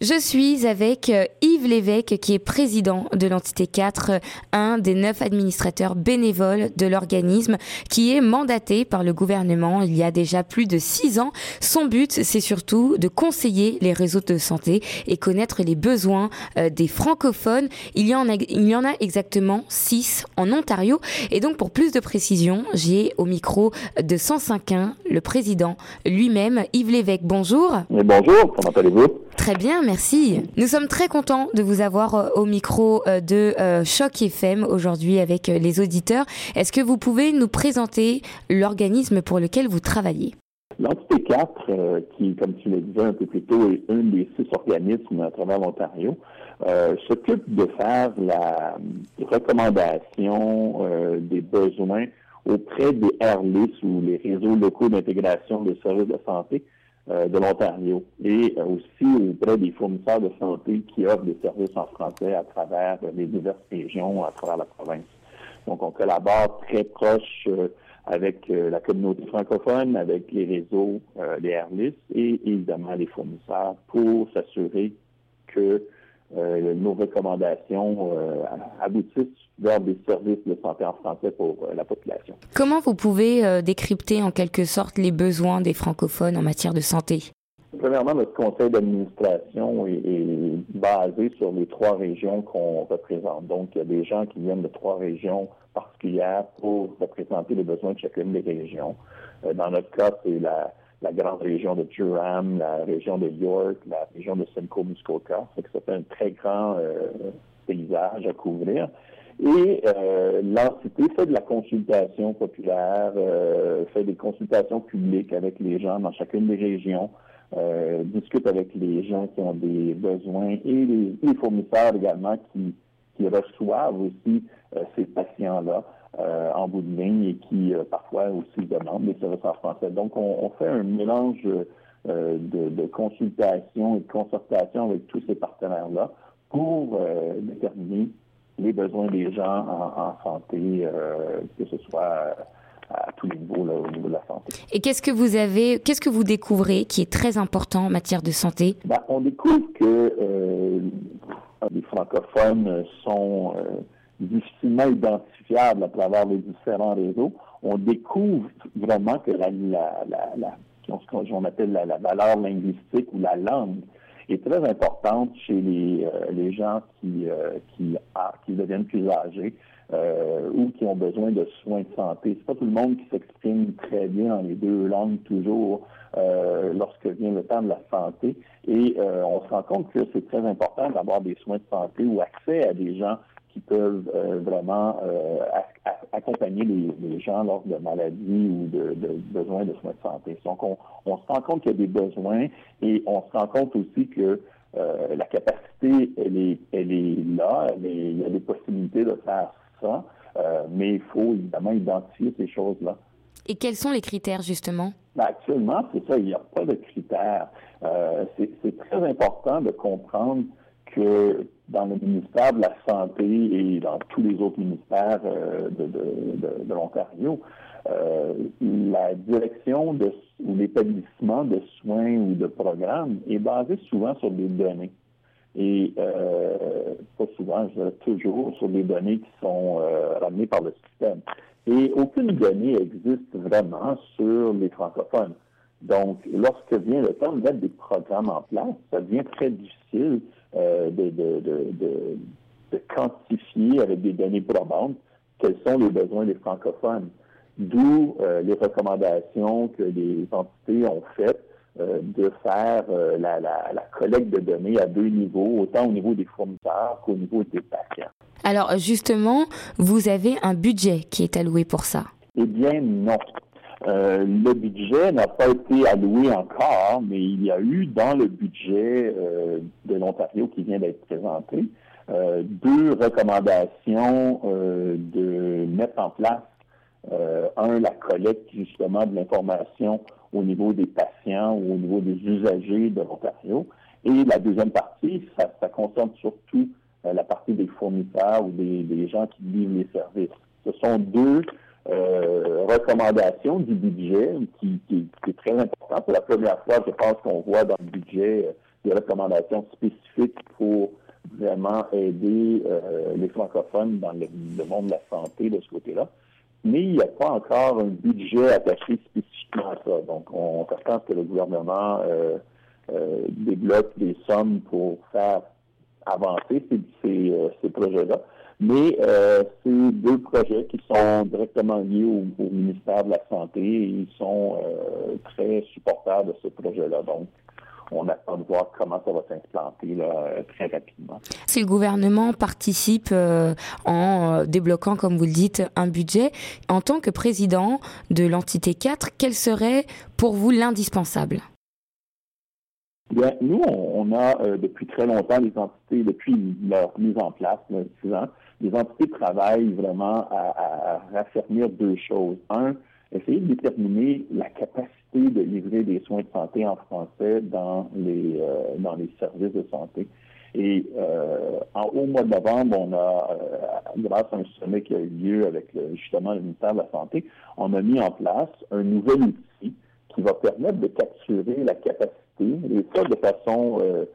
Je suis avec euh, Yves Lévesque, qui est président de l'entité 4, euh, un des neuf administrateurs bénévoles de l'organisme, qui est mandaté par le gouvernement il y a déjà plus de six ans. Son but, c'est surtout de conseiller les réseaux de santé et connaître les besoins euh, des francophones. Il y en a, il y en a exactement six en Ontario. Et donc, pour plus de précision, j'ai au micro de 105.1 le président lui-même, Yves Lévesque. Bonjour. bonjour, comment allez-vous? Très bien, merci. Nous sommes très contents de vous avoir euh, au micro euh, de euh, Choc FM aujourd'hui avec les auditeurs. Est-ce que vous pouvez nous présenter l'organisme pour lequel vous travaillez? L'entité 4, qui, comme tu l'as dit un peu plus tôt, est un des six organismes à travers l'Ontario, s'occupe de faire la recommandation des besoins auprès des RLIS ou les réseaux locaux d'intégration des services de santé de l'Ontario et euh, aussi auprès des fournisseurs de santé qui offrent des services en français à travers les diverses régions, à travers la province. Donc, on collabore très proche euh, avec la communauté francophone, avec les réseaux des RLIS et évidemment les fournisseurs pour s'assurer que euh, nos recommandations euh, aboutissent vers des services de santé en français pour euh, la population. Comment vous pouvez décrypter en quelque sorte les besoins des francophones en matière de santé? Premièrement, notre conseil d'administration est, basé sur les trois régions qu'on représente. Donc, il y a des gens qui viennent de trois régions particulières pour représenter les besoins de chacune des régions. dans notre cas, c'est la, la grande région de Durham, la région de York, la région de Simcoe Muskoka. C'est un très grand euh, paysage à couvrir. Et euh, l'entité fait de la consultation populaire, euh, fait des consultations publiques avec les gens dans chacune des régions, discute avec les gens qui ont des besoins et les, fournisseurs également qui, qui reçoivent aussi ces patients-là. Euh, en bout de ligne et qui euh, parfois aussi demandent des services en français. Donc, on, fait un mélange euh, de, consultation et de concertation avec tous ces partenaires-là pour déterminer les besoins des gens en, santé, que ce soit à tous les niveaux au niveau de la santé. Et qu'est-ce que vous avez, qu'est-ce que vous découvrez qui est très important en matière de santé? Ben, On découvre que les francophones sont difficilement identifiable à travers les différents réseaux, on découvre vraiment que la, la, la, ce qu'on appelle la, valeur linguistique ou la langue est très importante chez les, euh, les gens qui, euh, qui, qui deviennent plus âgés euh, ou qui ont besoin de soins de santé. C'est pas tout le monde qui s'exprime très bien dans les deux langues toujours lorsque vient le temps de la santé. Et on se rend compte que c'est très important d'avoir des soins de santé ou accès à des gens qui peuvent euh, vraiment euh, accompagner les, gens lors de maladies ou de, besoins de soins de santé. Donc, on, se rend compte qu'il y a des besoins et on se rend compte aussi que euh, la capacité, elle est, elle est là, il y a des possibilités de faire ça, mais il faut évidemment identifier ces choses-là. Et quels sont les critères, justement? Ben, actuellement, c'est ça, il n'y a pas de critères. c'est très important de comprendre que dans le ministère de la Santé et dans tous les autres ministères euh, de, l'Ontario, euh, la direction ou l'établissement de soins ou de programmes est basé souvent sur des données. Et euh, pas souvent, je dirais toujours, sur des données qui sont euh, ramenées par le système. Et aucune donnée existe vraiment sur les francophones. Donc, lorsque vient le temps de mettre des programmes en place, ça devient très difficile euh, de, de, de, de, quantifier avec des données probantes quels sont les besoins des francophones. D'où euh, les recommandations que les entités ont faites euh, de faire la, la, la, collecte de données à deux niveaux, autant au niveau des fournisseurs qu'au niveau des patients. Alors justement, vous avez un budget qui est alloué pour ça. Eh bien non. Euh, le budget n'a pas été alloué encore, mais il y a eu dans le budget euh, de l'Ontario qui vient d'être présenté euh, deux recommandations de mettre en place, un, la collecte justement de l'information au niveau des patients ou au niveau des usagers de l'Ontario, et la deuxième partie, ça, ça concerne surtout la partie des fournisseurs ou des, des gens qui livrent les services. Ce sont deux euh, recommandation du budget qui, est très important. C'est la première fois, je pense, qu'on voit dans le budget euh, des recommandations spécifiques pour vraiment aider les francophones dans le, monde de la santé de ce côté-là. Mais il n'y a pas encore un budget attaché spécifiquement à ça. Donc, on s'attend que le gouvernement débloque des sommes pour faire avancer ces, ces projets-là. Mais euh, c'est deux projets qui sont directement liés au, ministère de la Santé et ils sont euh, très supporters de ce projet-là. Donc, on attend de voir comment ça va s'implanter très rapidement. Si le gouvernement participe euh, en débloquant, comme vous le dites, un budget, en tant que président de l'entité 4, quel serait pour vous l'indispensable? Bien, nous, on, a depuis très longtemps les entités, depuis leur mise en place, six ans, les entités travaillent vraiment à, raffermir deux choses. Un, essayer de déterminer la capacité de livrer des soins de santé en français dans les, euh, dans les services de santé. Et euh, en, au mois de novembre, on a, euh, grâce à un sommet qui a eu lieu avec justement le ministère de la Santé, on a mis en place un nouvel outil qui va permettre de capturer la capacité, et ça de façon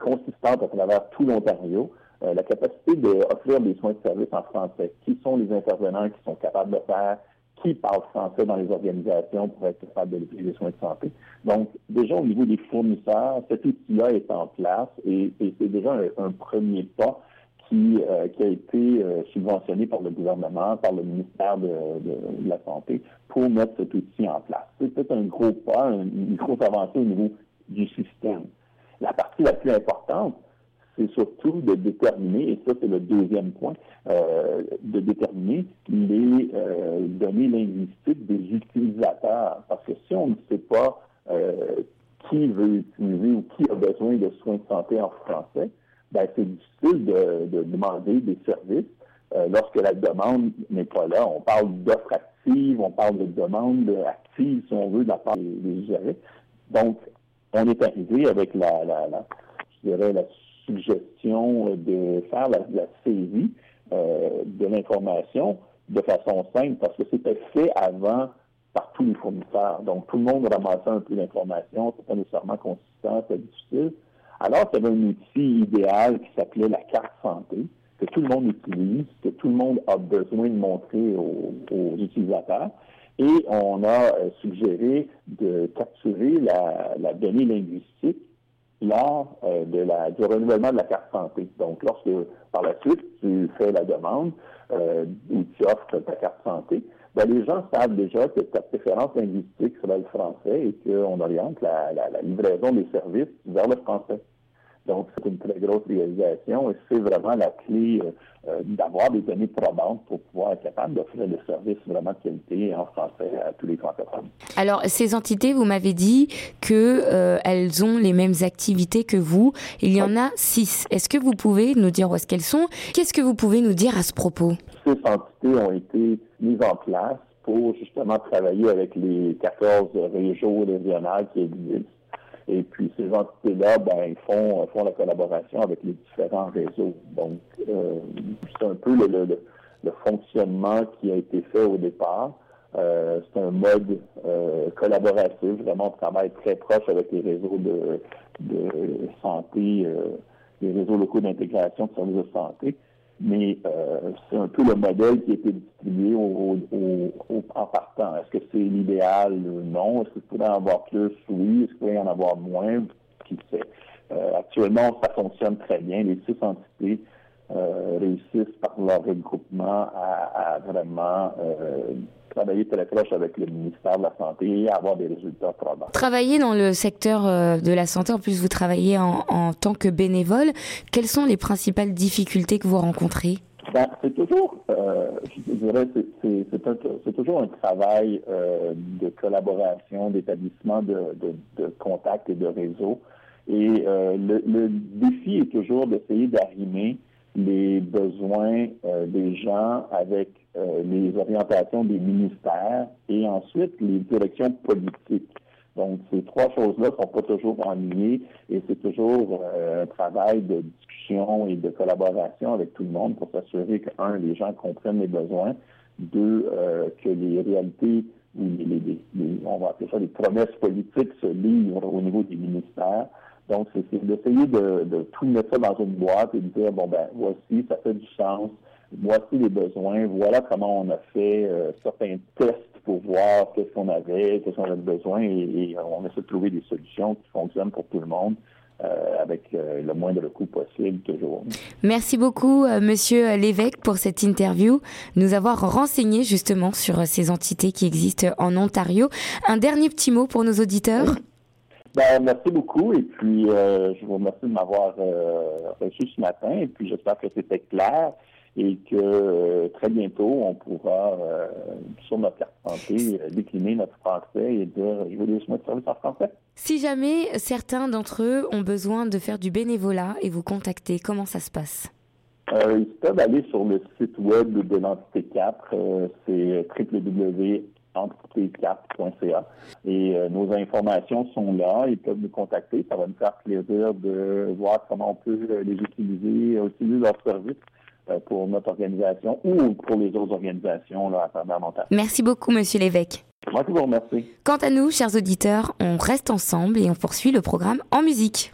consistante à travers tout l'Ontario, euh, la capacité d'offrir des soins de service en français. Qui sont les intervenants qui sont capables de faire, qui parlent français dans les organisations pour être capables de livrer des soins de santé. Donc, déjà au niveau des fournisseurs, cet outil-là est en place et, c'est déjà un, premier pas qui, euh, a été euh, subventionné par le gouvernement, par le ministère de, la Santé, pour mettre cet outil en place. C'est peut-être un gros pas, une grosse avancée au niveau du système. La partie la plus importante, c'est surtout de déterminer, et ça c'est le deuxième point, euh, de déterminer les euh, données linguistiques des utilisateurs. Parce que si on ne sait pas euh, qui veut utiliser ou qui a besoin de soins de santé en français, ben, c'est difficile de, demander des services lorsque la demande n'est pas là. On parle d'offres actives, on parle de demandes actives, si on veut, de la part des, usagers. Donc, on est arrivé avec la, la, la je dirais, la suggestion de faire la, saisie euh, de l'information de façon simple parce que c'était fait avant par tous les fournisseurs. Donc, tout le monde ramassait un peu d'informations, c'était pas nécessairement consistant, c'était difficile. Alors, il y avait un outil idéal qui s'appelait la carte santé, que tout le monde utilise, que tout le monde a besoin de montrer aux, utilisateurs. Et on a euh, suggéré de capturer la donnée linguistique lors euh, de la, du renouvellement de la carte santé. Donc, lorsque par la suite tu fais la demande euh, ou tu offres ta carte santé, ben, les gens savent déjà que ta préférence linguistique sera le français et qu'on oriente la, la livraison des services vers le français. Donc, c'est une très grosse réalisation et c'est vraiment la clé euh, euh, d'avoir des données probantes pour pouvoir être capable d'offrir des services vraiment de qualité en français à tous les francophones. Alors, ces entités, vous m'avez dit que euh, elles ont les mêmes activités que vous. Il y en a six. Est-ce que vous pouvez nous dire où est-ce qu'elles sont? Qu'est-ce que vous pouvez nous dire à ce propos? Ces entités ont été mises en place pour justement travailler avec les 14 régions régionales qui existent et puis ces entités-là, ben, ils font, font la collaboration avec les différents réseaux. Donc, euh, c'est un peu le, le, fonctionnement qui a été fait au départ. Euh, c'est un mode euh, collaboratif, vraiment on travaille très proche avec les réseaux de, de santé, les réseaux locaux d'intégration de services de santé mais euh, c'est un peu le modèle qui a été distribué au, en partant. Est-ce que c'est l'idéal? Non. Est-ce qu'il pourrait en avoir plus? Oui. Est-ce qu'il pourrait en avoir moins? Qui sait? Euh, actuellement, ça fonctionne très bien. Les six entités euh, réussissent par leur regroupement à, à vraiment travailler très proche avec le ministère de la Santé et avoir des résultats probants. Travailler dans le secteur euh, de la santé, en plus vous travaillez en, en tant que bénévole, quelles sont les principales difficultés que vous rencontrez? Ben, c'est toujours, euh, je dirais, c'est toujours un travail euh, de collaboration, d'établissement de, de, de contacts et de réseaux. Et euh, le, le, défi est toujours d'essayer d'arrimer les besoins des gens avec euh, les orientations des ministères et ensuite les directions politiques. Donc, ces trois choses-là sont pas toujours enliées et c'est toujours euh, un travail de discussion et de collaboration avec tout le monde pour s'assurer que, un, les gens comprennent les besoins, deux, que les réalités ou les, les, on va appeler ça les promesses politiques se livrent au niveau des ministères, Donc, c'est d'essayer de, de, tout mettre ça dans une boîte et de dire, bon, ben, voici, ça fait du sens, voici les besoins, voilà comment on a fait euh, certains tests pour voir qu'est-ce qu'on avait, qu'est-ce qu'on avait besoin, et, on essaie de trouver des solutions qui fonctionnent pour tout le monde. Euh, avec euh, le moindre coût possible toujours. Merci beaucoup, Monsieur l'évêque, pour cette interview, nous avoir renseigné justement sur ces entités qui existent en Ontario. Un dernier petit mot pour nos auditeurs? Ben, merci beaucoup et puis je vous remercie de m'avoir reçu ce matin et puis j'espère que c'était clair et que euh, très bientôt, on pourra, euh, sur notre carte santé, euh, décliner notre français et dire je veux des soins de service en français. Si jamais certains d'entre eux ont besoin de faire du bénévolat et vous contacter, comment ça se passe? ils peuvent aller sur le site web de l'entité 4, c'est www.entité4.ca et nos informations sont là, ils peuvent nous contacter, ça va nous faire plaisir de voir comment on peut les utiliser, utiliser leurs services pour notre organisation ou pour les autres organisations là, à travers Montréal. Merci beaucoup, Monsieur l'évêque. Moi qui vous remercie. Quant à nous, chers auditeurs, on reste ensemble et on poursuit le programme en musique.